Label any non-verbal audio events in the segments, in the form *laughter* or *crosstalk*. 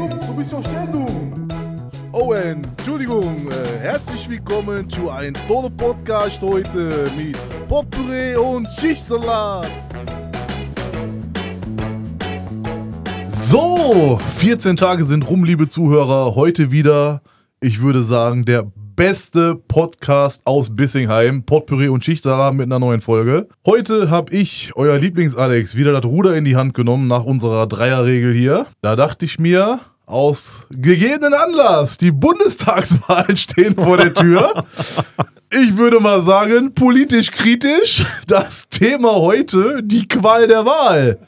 Jupp, du bist auf Sendung. Oh, Entschuldigung, äh, herzlich willkommen zu einem tollen Podcast heute mit Potpourri und Schichtsalat. So, 14 Tage sind rum, liebe Zuhörer. Heute wieder, ich würde sagen, der beste Podcast aus Bissingheim. Potpourri und Schichtsalat mit einer neuen Folge. Heute habe ich, euer Lieblings-Alex, wieder das Ruder in die Hand genommen nach unserer Dreierregel hier. Da dachte ich mir, aus gegebenen Anlass, die Bundestagswahlen *laughs* stehen vor der Tür. Ich würde mal sagen, politisch kritisch, *laughs* das Thema heute, die Qual der Wahl.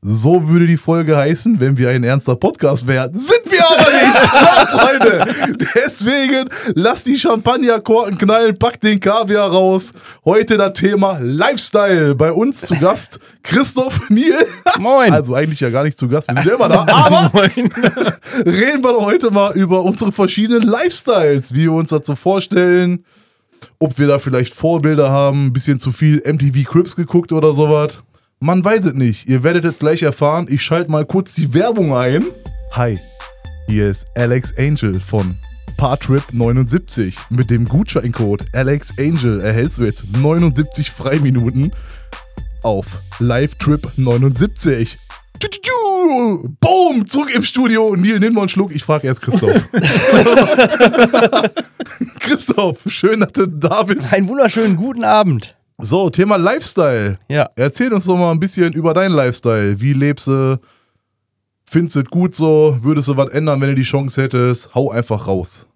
So würde die Folge heißen, wenn wir ein ernster Podcast wären. Sind aber nicht, ja, Freunde. Deswegen lasst die Champagnerkorken knallen, packt den Kaviar raus. Heute das Thema Lifestyle. Bei uns zu Gast Christoph Niel. Moin. Also eigentlich ja gar nicht zu Gast, wir sind ja immer da. Aber *laughs* reden wir doch heute mal über unsere verschiedenen Lifestyles, wie wir uns das so vorstellen. Ob wir da vielleicht Vorbilder haben, ein bisschen zu viel MTV Crips geguckt oder sowas. Man weiß es nicht. Ihr werdet es gleich erfahren. Ich schalte mal kurz die Werbung ein. Hi, hier ist Alex Angel von Partrip79. Mit dem Gutscheincode AlexAngel erhältst du jetzt 79 Freiminuten auf LiveTrip79. Tschu-tschu-tschu. Boom! Zurück im Studio. Neil, nimm mal einen Schluck. Ich frage erst Christoph. *laughs* Christoph, schön, dass du da bist. Einen wunderschönen guten Abend. So, Thema Lifestyle. Ja. Erzähl uns doch mal ein bisschen über deinen Lifestyle. Wie lebst du? Findest du es gut so? Würdest du was ändern, wenn du die Chance hättest? Hau einfach raus.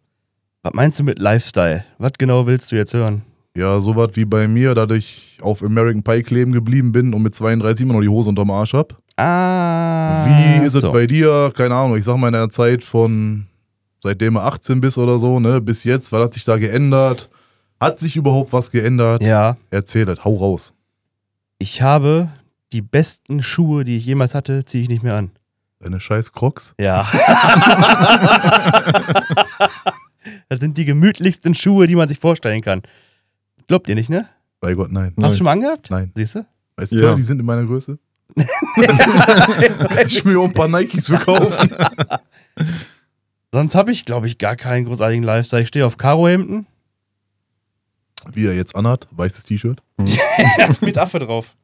Was meinst du mit Lifestyle? Was genau willst du jetzt hören? Ja, sowas wie bei mir, da ich auf American Pie kleben geblieben bin und mit 32 immer noch die Hose unterm Arsch hab. Ah. Wie ist es so. bei dir? Keine Ahnung, ich sag mal in der Zeit von seitdem du 18 bist oder so, ne, bis jetzt, was hat sich da geändert? Hat sich überhaupt was geändert? Ja, Erzähl das, hau raus. ich habe die besten Schuhe, die ich jemals hatte, ziehe ich nicht mehr an. Deine scheiß Crocs? Ja. *laughs* das sind die gemütlichsten Schuhe, die man sich vorstellen kann. Glaubt ihr nicht, ne? Bei Gott, nein. Hast du schon mal angehabt? Nein. Siehst du? Weißt du, Ja. die sind in meiner Größe? *laughs* ich mir auch ein paar Nikes verkaufen. Sonst habe ich, glaube ich, gar keinen großartigen Lifestyle. Ich stehe auf Karohemden Wie er jetzt anhat, weißes T-Shirt. *laughs* mit Affe drauf.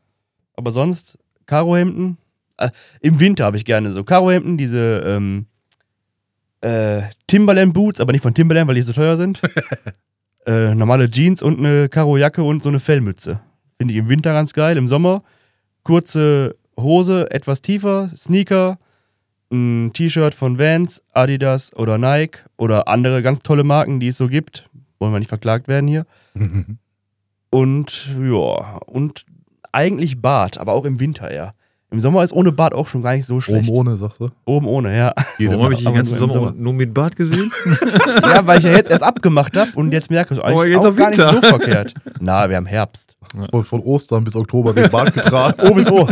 Aber sonst Karohemden. Äh, Im Winter habe ich gerne so Karohemden, diese ähm, äh, Timberland Boots, aber nicht von Timberland, weil die so teuer sind. *laughs* äh, normale Jeans und eine Karojacke und so eine Fellmütze. Finde ich im Winter ganz geil. Im Sommer kurze Hose, etwas tiefer, Sneaker, ein T-Shirt von Vans, Adidas oder Nike oder andere ganz tolle Marken, die es so gibt. Wollen wir nicht verklagt werden hier. *laughs* Und ja, und eigentlich Bart, aber auch im Winter eher. Im Sommer ist ohne Bart auch schon gar nicht so schlecht. Oben ohne, sagst du? Oben ohne, ja. Jede Warum habe ich den ganzen Sommer Sommer. nur mit Bart gesehen? *laughs* ja, weil ich ja jetzt erst abgemacht habe und jetzt merke ich, eigentlich jetzt auch gar nicht Winter. so verkehrt. Na, wir haben Herbst. Von, von Ostern bis Oktober den Bart getragen. *laughs* O bis *laughs* O.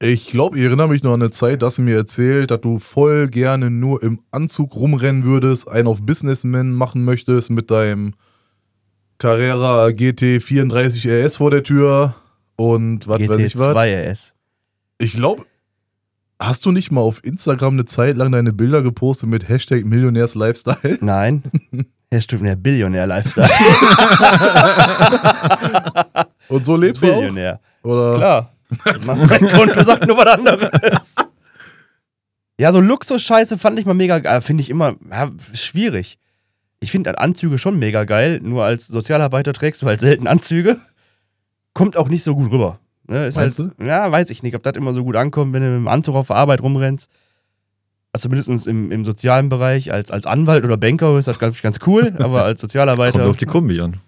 Ich glaube, ich erinnere mich noch an eine Zeit, dass du mir erzählt, dass du voll gerne nur im Anzug rumrennen würdest, einen auf Businessman machen möchtest mit deinem Carrera GT 34 RS vor der Tür und was weiß ich was. GT2 RS. Ich glaube, hast du nicht mal auf Instagram eine Zeit lang deine Bilder gepostet mit Hashtag Millionärs Lifestyle? *laughs* *laughs* Nein. Herr Stüffner, Billionär-Lifestyle. *laughs* Und so lebst du auch? Billionär. Oder? Klar. mein Konto sagt nur was anderes. Ja, so Luxus-Scheiße fand ich mal mega geil. Finde ich immer ja, schwierig. Ich finde Anzüge schon mega geil. Nur als Sozialarbeiter trägst du halt selten Anzüge. Kommt auch nicht so gut rüber. Ne, ist Meinst halt, Ja, weiß ich nicht, ob das immer so gut ankommt, wenn du mit dem Anzug auf der Arbeit rumrennst. Also zumindest im, im sozialen Bereich. Als, als Anwalt oder Banker ist das, glaube ich, ganz cool. *laughs* Aber als Kommt Sozialarbeiter. auf die Kombi an.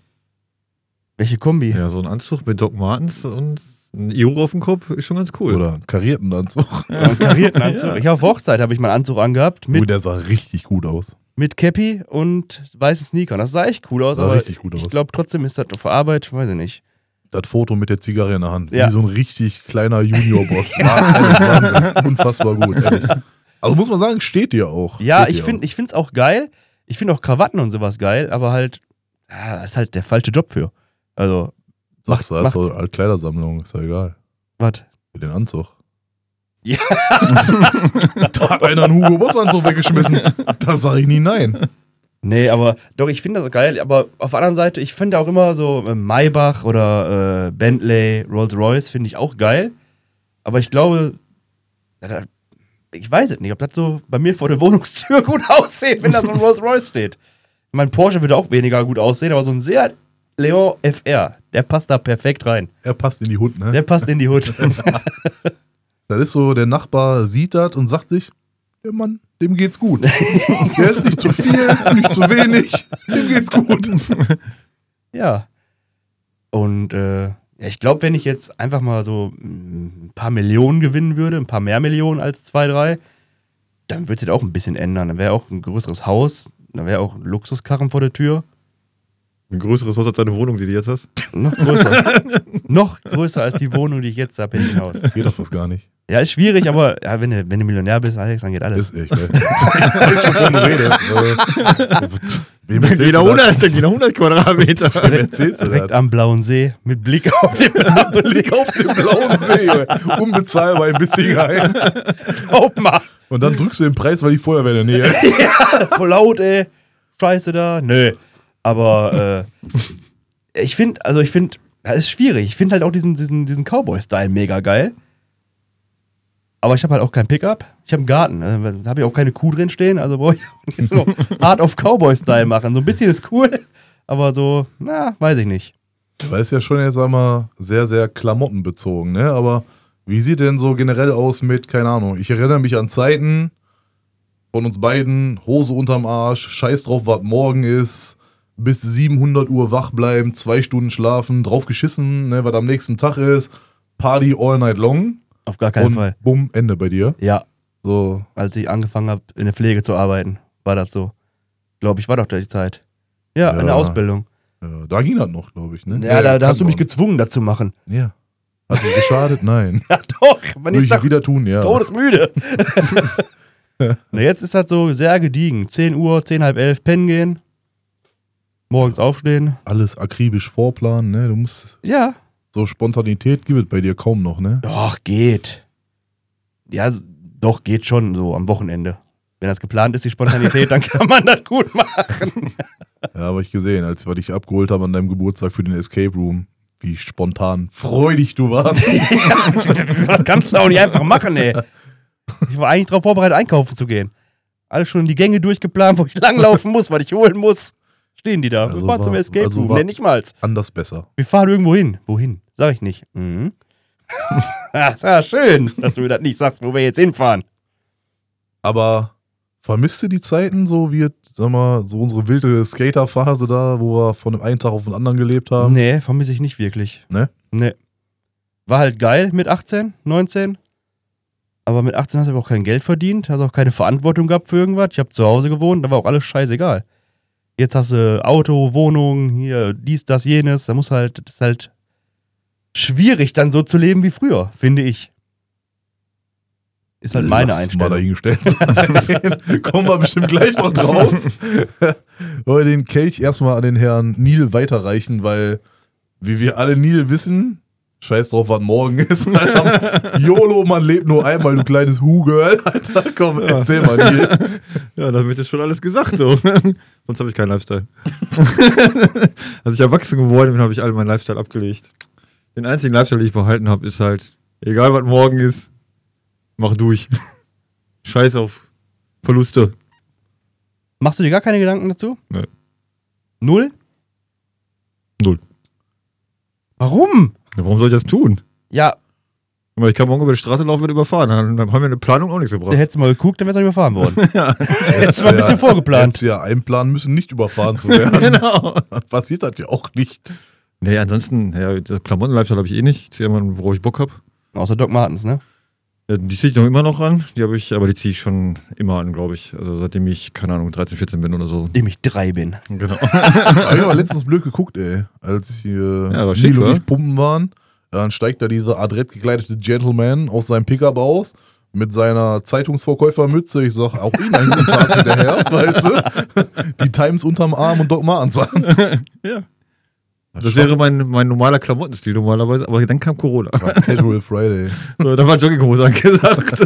welche Kombi? Ja, so ein Anzug mit Doc Martens und ein Iro auf dem Kopf ist schon ganz cool. Oder einen karierten Anzug. Einen karierten *laughs* Anzug. Ich auf Hochzeit habe ich mal einen Anzug angehabt. Mit Oh, der sah richtig gut aus. Mit Cappy und weißen Sneakern. Das sah echt cool aus, Sah aber richtig gut ich aus. glaube trotzdem ist das auf Arbeit, weiß ich nicht. Das Foto mit der Zigarre in der Hand. Ja. Wie so ein richtig kleiner Junior-Boss. *laughs* Unfassbar gut, ehrlich. Also muss man sagen, steht dir auch. Ja, Steht ich finde ich es auch geil. Ich finde auch Krawatten und sowas geil, aber halt, das ist halt der falsche Job für. Also. Sagst du, das ist so eine Kleidersammlung, ist ja egal. was? Für den Anzug. *laughs* da hat einer einen Hugo Boss Anzug weggeschmissen. Da sage ich nie nein. Nee, aber doch, ich finde das geil. Aber auf der anderen Seite, ich finde auch immer so äh, Maybach oder äh, Bentley, Rolls-Royce finde ich auch geil. Aber ich glaube, ich weiß es nicht, ob das so bei mir vor der Wohnungstür *laughs* gut aussieht, wenn da so ein Rolls-Royce steht. Mein Porsche würde auch weniger gut aussehen, aber so ein Seat Leon FR, der passt da perfekt rein. Er passt in die Hut, ne? Der passt in die Hut. *laughs* Das ist so, der Nachbar sieht das und sagt sich, der Mann, dem geht's gut. *laughs* der ist nicht zu viel, nicht zu wenig, dem geht's gut. *laughs* Ja. Und äh, ich glaube, wenn ich jetzt einfach mal so mm, ein paar Millionen gewinnen würde, ein paar mehr Millionen als zwei, drei, dann würde sich das auch ein bisschen ändern. Dann wäre auch ein größeres Haus, dann wäre auch ein Luxuskarren vor der Tür. Ein größeres Haus als deine Wohnung, die du jetzt hast. Noch *laughs* größer. Noch größer als die Wohnung, die ich jetzt habe in dem Haus. Geht doch fast gar nicht. Ja, ist schwierig, aber ja, wenn, du, wenn du Millionär bist, Alex, dann geht alles. Ist echt? Ich *laughs* weiß, wovon du redest. Äh, Wem Dann du das? 100, dann gehen 100 Quadratmeter. *laughs* Wem erzählst du Direkt das? am blauen See mit Blick auf den blauen See. Blick auf den blauen See. Unbezahlbar ein bisschen rein. Guck mal. Und dann drückst du den Preis, weil die Feuerwehr in der Nähe ist. voll laut, ey. Scheiße da. Nö. Aber äh, ich finde, also ich finde, ja, ist schwierig. Ich finde halt auch diesen, diesen, diesen Cowboy-Style mega geil. Aber ich habe halt auch kein Pickup. Ich habe einen Garten. äh, Da habe ich auch keine Kuh drin stehen. Also brauche ich auch nicht so *laughs* hart auf Cowboy-Style machen. So ein bisschen ist cool. Aber so, na, weiß ich nicht. Weil es ja schon jetzt einmal sehr, sehr klamottenbezogen, ne? Aber wie sieht denn so generell aus mit, keine Ahnung, ich erinnere mich an Zeiten von uns beiden, Hose unterm Arsch, scheiß drauf, was morgen ist, bis 700 Uhr wach bleiben, zwei Stunden schlafen, drauf geschissen, ne, was am nächsten Tag ist, Party all night long Auf gar keinen und Fall. bumm, Ende bei dir. Ja, So, als ich angefangen habe, in der Pflege zu arbeiten, war das so. Glaube ich, war doch die Zeit. Ja, Ja. in der Ausbildung. ja, da ging das noch, glaube ich, ne? Ja, da, da hast du mich gezwungen, das zu machen. Ja. Hat dir geschadet? Nein. *laughs* Ja, doch. Man Würde ist ich wieder tun, ja. todesmüde. *laughs* *laughs* Na, jetzt ist das so sehr gediegen. 10 Uhr, 10, halb 11, pennen gehen. Morgens aufstehen. Alles akribisch vorplanen, ne? Du musst Ja. So Spontanität gibt es bei dir kaum noch, ne? Doch, geht. Ja, doch, geht schon so am Wochenende. Wenn das geplant ist, die Spontanität, dann kann man das gut machen. *laughs* Ja, habe ich gesehen, als wir dich abgeholt haben an deinem Geburtstag für den Escape Room. Wie spontan freudig du warst. *laughs* das kannst du auch nicht einfach machen, ey. Ich war eigentlich darauf vorbereitet, einkaufen zu gehen. Alles schon die Gänge durchgeplant, wo ich langlaufen muss, was ich holen muss. Stehen die da. Also wir fahren war- zum Escape also Room. Nee, nicht mal. Anders besser. Wir fahren irgendwo hin. Wohin? Sag ich nicht. Mhm. ja, ist ja schön, dass du mir das nicht sagst, wo wir jetzt hinfahren. Aber vermisst du die Zeiten so wie, sag mal, so unsere wilde Skaterphase da, wo wir von dem einen Tag auf den anderen gelebt haben? Nee, vermisse ich nicht wirklich. Ne? Nee. War halt geil mit 18, 19. Aber mit 18 hast du aber auch kein Geld verdient, hast auch keine Verantwortung gehabt für irgendwas. Ich habe zu Hause gewohnt, da war auch alles scheißegal. Jetzt hast du Auto, Wohnung, hier, dies, das, jenes. Da muss halt, das ist halt schwierig, dann so zu leben wie früher, finde ich. Ist halt meine Lass Mal Einstellung. dahingestellt *laughs* sein. *laughs* Kommen wir bestimmt gleich noch drauf. *laughs* Wollen wir den Kelch erstmal an den Herrn Neil weiterreichen, weil, wie wir alle Neil wissen, scheiß drauf, was morgen *laughs* ist. Alter. YOLO, man lebt nur einmal, du kleines Hu-Girl. *laughs* Alter, komm, erzähl mal, Neil. Ja, damit ist schon alles gesagt. So. *laughs* Sonst habe ich keinen Lifestyle. Als ich erwachsen geworden bin, habe ich all meinen Lifestyle abgelegt. Den einzigen Lifestyle, den ich behalten habe, ist halt, egal was morgen ist, mach durch. Scheiß auf Verluste. Machst du dir gar keine Gedanken dazu? Nee. Null? Null. Warum? Ja, warum soll ich das tun? Ja, Aber ich kann morgen über die Straße laufen und überfahren. Dann, dann haben wir eine Planung auch nichts gebracht. hättest du mal geguckt, dann wärst du überfahren worden. *laughs* ja, Hättest du mal ein bisschen vorgeplant. Hättest ja einplanen müssen, nicht überfahren zu *laughs* werden. genau. Dann passiert das ja auch nicht. Nee, ansonsten, ja, das Klamotten-Lifestyle habe ich eh nicht. Ich ziehe immer, worauf ich Bock habe. Außer Doc Martens, ne? Ja, Die ziehe ich noch immer noch an. Die habe ich, aber die ziehe ich schon immer an, glaube ich. Also seitdem ich, keine Ahnung, 13, 14 bin oder so. Dem ich drei bin. Genau. *laughs* Hab ich aber letztens blöd geguckt, ey. Als hier Ja, schick, Neil und ich pumpen waren, dann steigt da dieser adrett gekleidete Gentleman aus seinem Pickup aus mit seiner Zeitungsverkäufermütze. Ich sag, auch Ihnen einen guten Tag hinterher, *laughs* weißt du? Die Times unterm Arm und Doc Martens an. *laughs* ja. Das wäre mein, mein normaler Klamottenstil normalerweise, aber dann kam Corona. Casual Friday. *laughs* So, da war Jogginghose angesagt.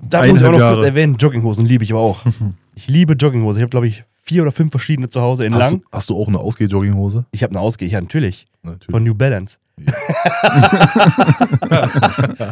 Da muss ich auch noch Jahre. kurz erwähnen, Jogginghosen liebe ich aber auch. *laughs* ich liebe Jogginghosen. Ich habe, glaube ich, vier oder fünf verschiedene zu Hause in Hast, lang. du- hast du auch eine Ausgeh-Jogginghose? Ich habe eine Ausgeh, ja, natürlich. Natürlich. Von New Balance. Ja. *laughs*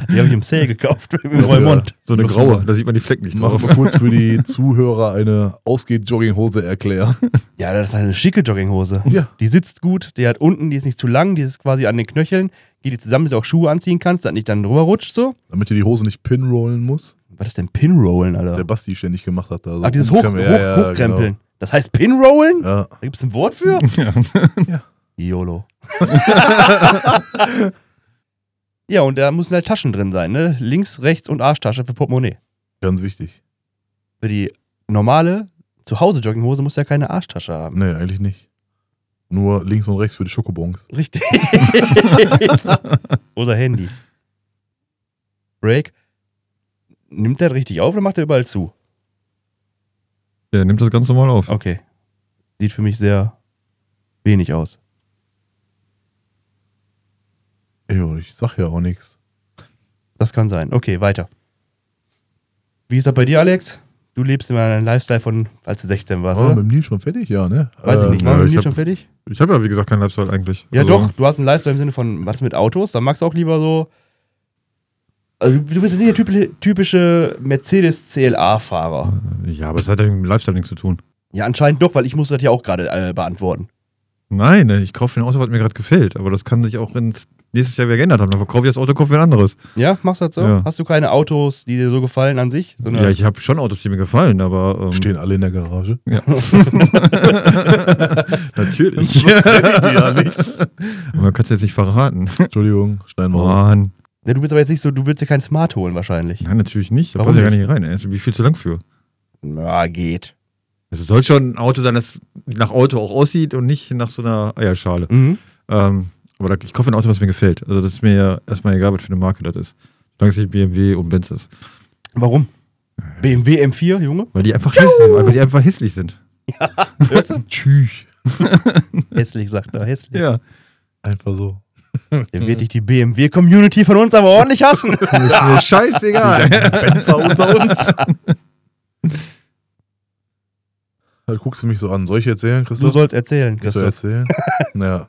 Die habe ich im Sale gekauft, im Roymont. So eine graue, da sieht man die Flecken nicht drauf. mal kurz für die *laughs* Zuhörer eine Ausgeh-Jogginghose erklären. Ja, das ist eine schicke Jogginghose. Ja. Die sitzt gut, die hat unten, die ist nicht zu lang, die ist quasi an den Knöcheln, geht die zusammen, dass du auch Schuhe anziehen kannst, dass nicht dann drüber rutscht so. Damit dir die Hose nicht pinrollen muss. Was ist denn Pinrollen, Alter? Der Basti ständig gemacht hat. Da so Ach, dieses Hoch, Hoch. Ja, ja, Hochkrempeln. Das heißt Pinrollen? Genau. Ja. Da gibt es ein Wort für? *laughs* Ja. YOLO. Ja, und da müssen halt Taschen drin sein, ne? Links, rechts und Arschtasche für Portemonnaie. Ganz wichtig. Für die normale Zuhause-Jogginghose muss ja keine Arschtasche haben. Nee, eigentlich nicht. Nur links und rechts für die Schokobons. Richtig. *laughs* oder Handy. Break. Nimmt der richtig auf oder macht er überall zu? Der nimmt das ganz normal auf. Okay. Sieht für mich sehr wenig aus. Ja, ich sag ja auch nichts. Das kann sein. Okay, weiter. Wie ist das bei dir, Alex? Du lebst immer einen Lifestyle von, als du 16 warst, War oder? mit dem Nil schon fertig? Ja, ne? Weiß ich nicht. ja, Waren wir ich hier hab- schon fertig? Ich habe ja, wie gesagt, keinen Lifestyle eigentlich. Ja, Also, doch. Du hast einen Lifestyle im Sinne von was mit Autos. Dann magst du auch lieber so. Also, du bist jetzt nicht der typi- typische Mercedes CLA-Fahrer. Ja, aber es hat ja mit dem Lifestyle nichts zu tun. Ja, anscheinend doch, weil ich muss das ja auch gerade äh, beantworten. Nein, ich kaufe ein Auto, was mir gerade gefällt. Aber das kann sich auch ins nächstes Jahr wieder geändert haben. Dann verkaufe ich das Auto, kaufe mir ein anderes. Ja, machst du das so? Ja. Hast du keine Autos, die dir so gefallen an sich? Sondern Ja, ich habe schon Autos, die mir gefallen, aber. Ähm, Stehen alle in der Garage. *laughs* *laughs* Natürlich. Das erzähl ich dir ja nicht. *laughs* Aber man kann es jetzt nicht verraten. Entschuldigung, schneiden wir raus. Mann. Ja, du bist aber jetzt nicht so, du willst dir kein Smart holen wahrscheinlich. Nein, natürlich nicht. Da Warum passt ja gar nicht rein. ey. Ist wie viel zu lang für. Ja, geht. Es soll schon ein Auto sein, das nach Auto auch aussieht und nicht nach so einer Eierschale. Mhm. Ähm, aber da, ich kaufe ein Auto, was mir gefällt. Also das ist mir ja erstmal egal, was für eine Marke das ist. Solange es nicht BMW und Benz ist. Warum? BMW M4, Junge? Weil die einfach hässlich sind. Weil die einfach hässlich sind. *laughs* Hörst du? Tschüss. *laughs* hässlich, sagt er, hässlich. Ja. Einfach so. Der wird dich die BMW-Community von uns aber ordentlich hassen. *laughs* Ist mir scheißegal. Benzer unter uns. Dann guckst du mich so an. Soll ich erzählen, Du Christoph? sollst erzählen, Willst du Christoph. erzählen? ja.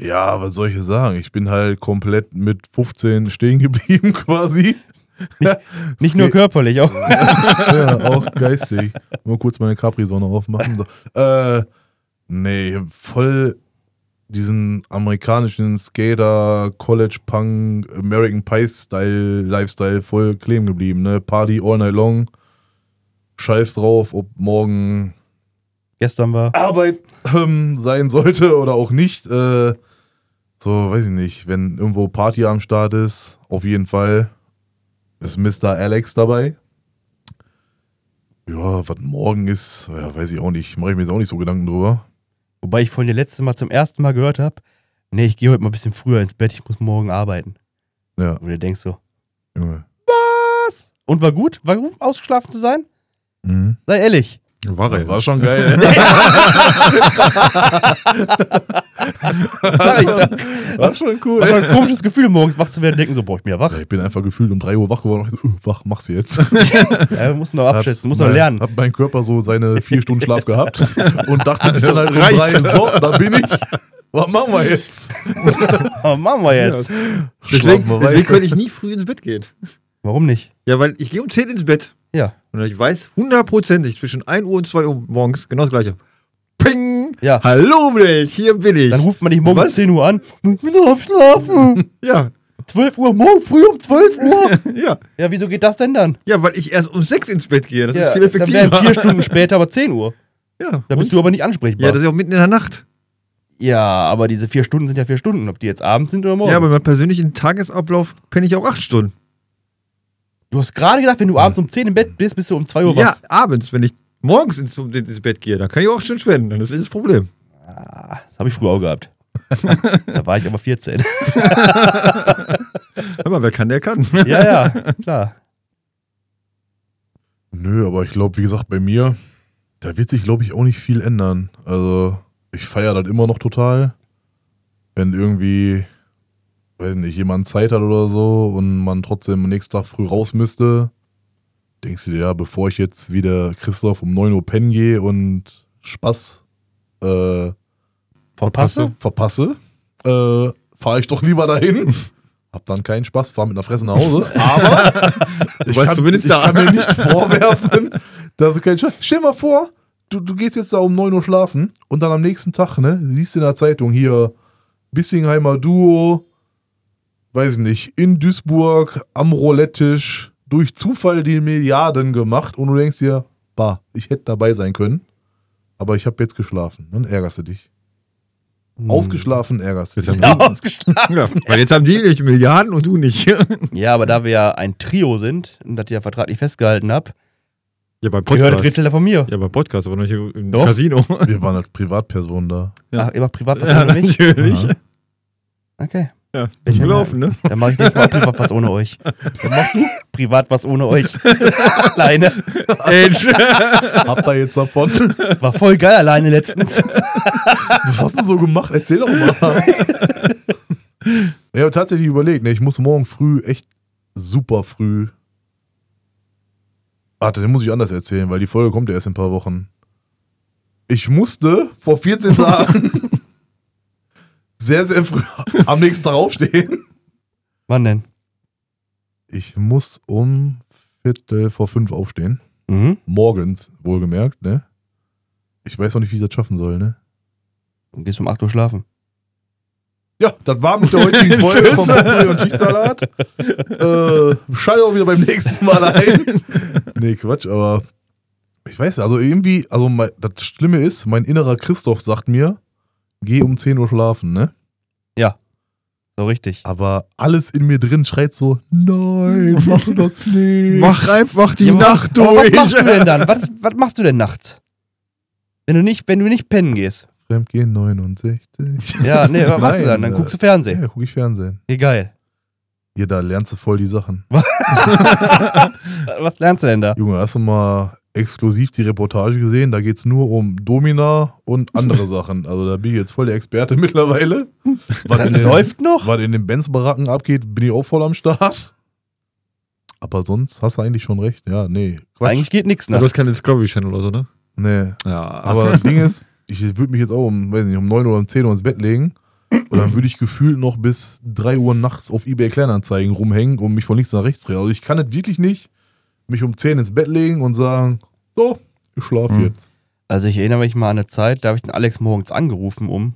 Ja, was soll ich sagen? Ich bin halt komplett mit 15 stehen geblieben *laughs* quasi. Nicht nur körperlich, auch. *laughs* ja, auch geistig. Mal kurz meine Capri-Sonne aufmachen. So. Äh, nee, voll diesen amerikanischen Skater, College Punk, American Pie Style, Lifestyle voll kleben geblieben. Ne? Party all night long. Scheiß drauf, ob morgen Gestern war. Arbeit ähm, sein sollte oder auch nicht. Äh, so, weiß ich nicht, wenn irgendwo Party am Start ist, auf jeden Fall ist Mr. Alex dabei. Ja, was morgen ist, ja, weiß ich auch nicht. Mache ich mir jetzt auch nicht so Gedanken drüber. Wobei ich vorhin das letzte Mal zum ersten Mal gehört habe, nee, ich gehe heute mal ein bisschen früher ins Bett, ich muss morgen arbeiten. Ja, Und du denkst so, Junge. was? Und war gut? War gut, ausgeschlafen zu sein? Mhm. Sei ehrlich. War er. War schon geil. *laughs* War schon cool. War ein komisches Gefühl, morgens wach zu werden und denken so, boah, ich bin ja wach. Ich bin einfach gefühlt um 3 Uhr wach geworden und so, uh, wach, mach's jetzt. *laughs* Ja, wir mussten noch abschätzen, muss noch lernen. Hat mein Körper so seine vier Stunden Schlaf gehabt *laughs* und dachte sich dann halt um Reicht. drei, so, da bin ich. Was machen wir jetzt? Aber machen wir jetzt. Deswegen, Schlafen wir deswegen weiter. könnte ich nie früh ins Bett gehen. Warum nicht? Ja, weil ich gehe um 10 ins Bett. Ja. Und ich weiß hundertprozentig zwischen 1 Uhr und 2 Uhr morgens genau das gleiche. Ping! Ja. Hallo Welt, hier bin ich. Dann ruft man dich morgens um Was? 10 Uhr an. Ich will noch schlafen. *laughs* ja, 12 Uhr, morgen früh um 12 Uhr. *laughs* ja. Ja, wieso geht das denn dann? Ja, weil ich erst um 6 ins Bett gehe. Das ja, ist viel dann effektiver. wären vier *laughs* Stunden später aber 10 Uhr. Ja, Da bist du aber nicht ansprechbar. ja, das ist ja auch mitten in der Nacht. Ja, aber diese vier Stunden sind ja vier Stunden, ob die jetzt abends sind oder morgens. Ja, aber beim persönlichen Tagesablauf penne ich auch 8 Stunden. Du hast gerade gesagt, wenn du abends um 10 im Bett bist, bist du um 2 Uhr Ja, wach. abends, wenn ich morgens ins, ins Bett gehe, dann kann ich auch 8 Stunden spenden. Das ist das Problem. Ah, das habe ich früher auch gehabt. *laughs* da war ich aber 14. *laughs* Hör mal, wer kann, der kann. ja, ja, *laughs* klar. Nö, aber ich glaube, wie gesagt, bei mir, da wird sich, glaube ich, auch nicht viel ändern. Also, ich feiere das immer noch total. Wenn irgendwie, weiß nicht, jemand Zeit hat oder so und man trotzdem am nächsten Tag früh raus müsste, denkst du dir, ja, bevor ich jetzt wieder Christoph um 9 Uhr pennen gehe und Spaß äh, Verpasse? verpasse, äh, fahre ich doch lieber dahin. *laughs* Hab dann keinen Spaß, fahre mit einer Fresse nach Hause. *laughs* Aber ich, weißt kann, zumindest ich da. kann mir nicht *laughs* vorwerfen, dass du keinen Spaß Stell mal vor, du, du gehst jetzt da um 9 Uhr schlafen und dann am nächsten Tag, ne, siehst du in der Zeitung hier Bissingheimer Duo, weiß ich nicht, in Duisburg am Roulette-Tisch durch Zufall die Milliarden gemacht und du denkst dir, bah, ich hätte dabei sein können, aber ich habe jetzt geschlafen. Dann ärgerst du dich. Hm. Ausgeschlafen ärgerst du Jetzt dich. haben *laughs* Ja, ausgeschlafen. Ja, weil jetzt haben die nicht Milliarden und du nicht. ja, *laughs* Ja, aber da wir ja ein Trio sind und das ich ja vertraglich festgehalten habe, beim gehört Podcast. der Drittel von mir. Ja, beim Podcast, aber nicht im Doch. Casino. Wir waren als Privatperson da. Ja. Ach, immer privat was Ja, natürlich. Ja. Okay. Ja, Bin ich gelaufen, ne? Dann mache ich nächstes Mal privat was ohne euch. Dann machst du privat was ohne euch. *laughs* alleine. Edge. Habt ihr jetzt davon? War voll geil alleine letztens. Was hast du denn so gemacht? Erzähl doch mal. Ich habe tatsächlich überlegt, ne, ich muss morgen früh echt super früh. Warte, den muss ich anders erzählen, weil die Folge kommt ja erst in ein paar Wochen. Ich musste vor 14 *laughs* Tagen sehr, sehr früh *laughs* am nächsten Tag aufstehen. Wann denn? Ich muss um Viertel vor fünf aufstehen. Mhm. Morgens, wohlgemerkt, ne? Ich weiß noch nicht, wie ich das schaffen soll, ne? Du gehst um 8 Uhr schlafen. Ja, das war mit der heutigen *laughs* Folge vom Potpourri und Schichtsalat. äh, schalte auch wieder beim nächsten Mal ein. nee, Quatsch, aber ich weiß ja, also irgendwie, also mein, das Schlimme ist, mein innerer Christoph sagt mir, geh um 10 Uhr schlafen, ne? So richtig. Aber alles in mir drin schreit so, nein, *laughs* mach das nicht. Mach einfach die Ja, Nacht was, durch. Was machst du denn dann? Was, was machst du denn nachts? Wenn du nicht, wenn du nicht pennen gehst. Fremdgehen 69. Ja, nee, *laughs* was machst du dann? Dann guckst du Fernsehen. Ja, guck ich Fernsehen. Geil. Hier, da lernst du voll die Sachen. *laughs* Was lernst du denn da? Junge, hast du mal exklusiv die Reportage gesehen? Da geht es nur um Domina und andere *laughs* Sachen. Also da bin ich jetzt voll der Experte *laughs* mittlerweile. Was Das in den, läuft noch? was in den Benz-Baracken abgeht, bin ich auch voll am Start. Aber sonst hast du eigentlich schon recht. Ja, nee, Quatsch. Eigentlich geht nichts Ja, du nach. hast keinen Discovery Channel oder so, ne? nee. Ja, Aber *laughs* das Ding ist, ich würde mich jetzt auch um, weiß nicht, um 9 oder um 10 Uhr ins Bett legen. Und dann würde ich gefühlt noch bis 3 Uhr nachts auf eBay Kleinanzeigen rumhängen und mich von links nach rechts drehen. Also ich kann es wirklich nicht mich um 10 ins Bett legen und sagen, so, ich schlafe Hm. jetzt. Also ich erinnere mich mal an eine Zeit, da habe ich den Alex morgens angerufen um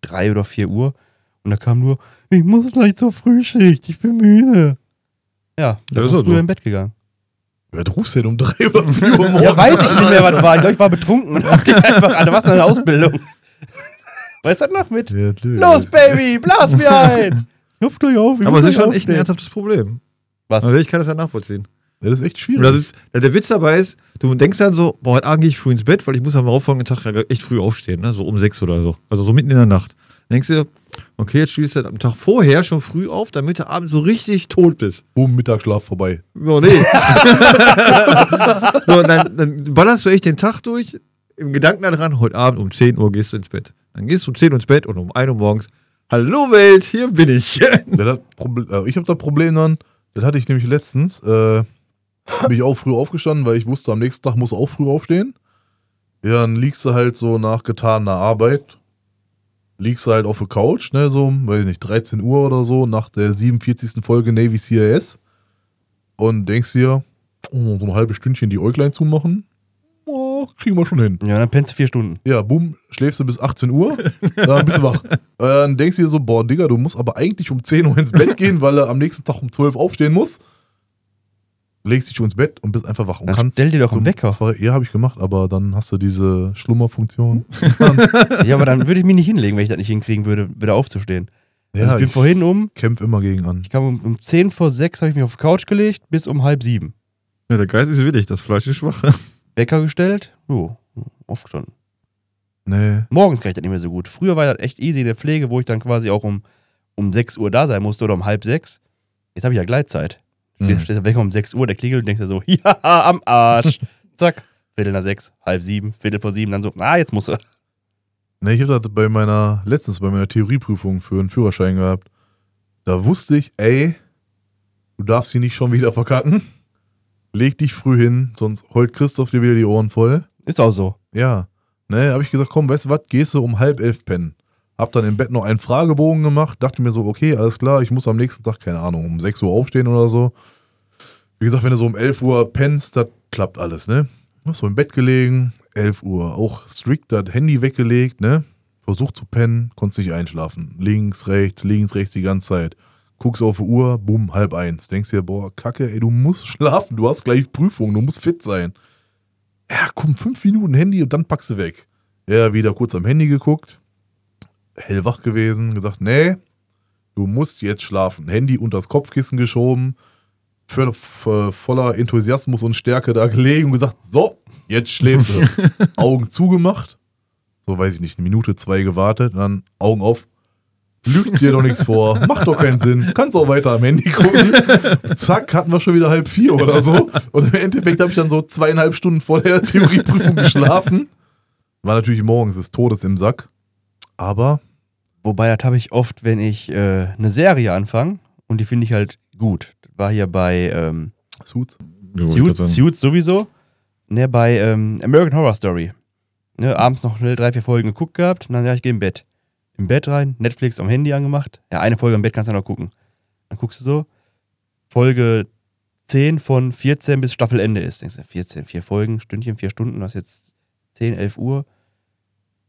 drei oder vier Uhr und da kam nur, ich muss gleich zur Frühschicht, ich bin müde. Ja, da Ja, ist ist er halt so. im Bett gegangen. Wer rufst du denn um 3 oder 4 Uhr morgens? *laughs* Ja, weiß ich nicht mehr, was war. Ich glaube, ich war betrunken und hab dich *laughs* einfach an. Was eine Ausbildung. Weißt du das noch mit? Ja, natürlich. Los, Baby, blas mir ein! *laughs* Hüpf gleich auf. ich aber es ist schon echt ein ernsthaftes Problem. Was? Also ich kann das ja nachvollziehen. Ja, das ist echt schwierig. Und das ist, ja, der Witz dabei ist, du denkst dann so, boah, heute Abend gehe ich früh ins Bett, weil ich muss am darauffolgenden Tag ja echt früh aufstehen, ne? so um sechs oder so. Also so mitten in der Nacht. Dann denkst du, okay, jetzt stehst du am Tag vorher schon früh auf, damit du abends so richtig tot bist. Boom, Mittagsschlaf vorbei. So, nee. *laughs* so, dann, dann ballerst du echt den Tag durch, im Gedanken daran, heute Abend um 10 Uhr gehst du ins Bett. Dann gehst du um 10 Uhr ins Bett und um 1 Uhr morgens, hallo Welt, hier bin ich. Der hat Proble- äh, ich habe da Problem dann, das hatte ich nämlich letztens, äh, bin ich auch früh aufgestanden, weil ich wusste, am nächsten Tag muss auch früh aufstehen. Ja, dann liegst du halt so nach getaner Arbeit, liegst du halt auf der Couch, ne, so, weiß ich nicht, 13 Uhr oder so, nach der 47. Folge Navy CIS und denkst dir, oh, so ein halbes Stündchen die Äuglein zumachen, oh, kriegen wir schon hin. Ja, dann pennst du vier Stunden. Ja, boom, schläfst du bis 18 Uhr, dann bist du wach. *laughs* Äh, Dann denkst du dir so, boah, Digga, du musst aber eigentlich um 10 Uhr ins Bett gehen, weil er am nächsten Tag um 12 aufstehen muss. Legst dich schon ins Bett und bist einfach wach. Und Dann kannst stell dir doch zum einen Wecker. Ver- Ja, habe ich gemacht, aber dann hast du diese Schlummerfunktion. *laughs* Ja, aber dann würde ich mich nicht hinlegen, wenn ich das nicht hinkriegen würde, wieder aufzustehen. Also ja, ich bin ich vorhin um, kämpfe immer gegen an. ich kam um, um 10 vor 6, habe ich mich auf die Couch gelegt, bis um halb sieben. Ja, der Geist ist willig, das Fleisch ist schwach. *laughs* Wecker gestellt, jo, aufgestanden. Nee. Morgens kann ich das nicht mehr so gut. Früher war das echt easy in der Pflege, wo ich dann quasi auch um, um 6 Uhr da sein musste oder um halb sechs. Jetzt habe ich ja Gleitzeit. Mhm. Stehst der Wecker um 6 Uhr, der klingelt und denkst dir so, *laughs* ja, am Arsch. Zack. Viertel nach sechs, halb sieben, Viertel vor sieben, dann so, ah, jetzt muss er. Ne, ich habe das bei meiner, letztens bei meiner Theorieprüfung für einen Führerschein gehabt. Da wusste ich, ey, du darfst hier nicht schon wieder verkacken. Leg dich früh hin, sonst heult Christoph dir wieder die Ohren voll. Ist auch so. Ja. Ne, habe ich gesagt, komm, weißt du was, gehst du um halb elf pennen. Hab dann im Bett noch einen Fragebogen gemacht, dachte mir so, okay, alles klar, ich muss am nächsten Tag, keine Ahnung, um 6 Uhr aufstehen oder so. Wie gesagt, wenn du so um 11 Uhr pennst, das klappt alles, ne? So im Bett gelegen, 11 Uhr, auch strikt das Handy weggelegt, ne? Versucht zu pennen, konntest nicht einschlafen. Links, rechts, links, rechts die ganze Zeit. Guckst auf die Uhr, bumm, halb eins. Denkst dir, boah, kacke, ey, du musst *laughs* schlafen, du hast gleich Prüfung, du musst fit sein. Ja, komm, fünf Minuten Handy und dann packst du weg. Ja, wieder kurz am Handy geguckt, hellwach gewesen, gesagt, nee, du musst jetzt schlafen. Handy unter das Kopfkissen geschoben, voll- voll- voller Enthusiasmus und Stärke da gelegen und gesagt, so, jetzt schläfst du. *laughs* Augen zugemacht, so weiß ich nicht, eine Minute, zwei gewartet, dann Augen auf. Lügt dir doch nichts vor, macht doch keinen Sinn, kannst auch weiter am Handy gucken. Zack, hatten wir schon wieder halb vier oder so. Und im Endeffekt habe ich dann so zweieinhalb Stunden vor der Theorieprüfung geschlafen. War natürlich morgens des Todes im Sack. Aber Wobei, das habe ich oft, wenn ich äh, eine Serie anfange und die finde ich halt gut. Das war hier bei ähm, Suits. Ja, Suits. Suits sowieso. Ne, bei ähm, American Horror Story. Ne, abends noch schnell drei, vier Folgen geguckt gehabt und dann ja, ich gehe im Bett. Im Bett rein, Netflix am Handy angemacht. Ja, eine Folge im Bett kannst du noch gucken. Dann guckst du so, Folge 10 von 14 bis Staffelende ist. Denkst du, 14, vier Folgen, Stündchen, vier Stunden, du hast jetzt 10, 11 Uhr.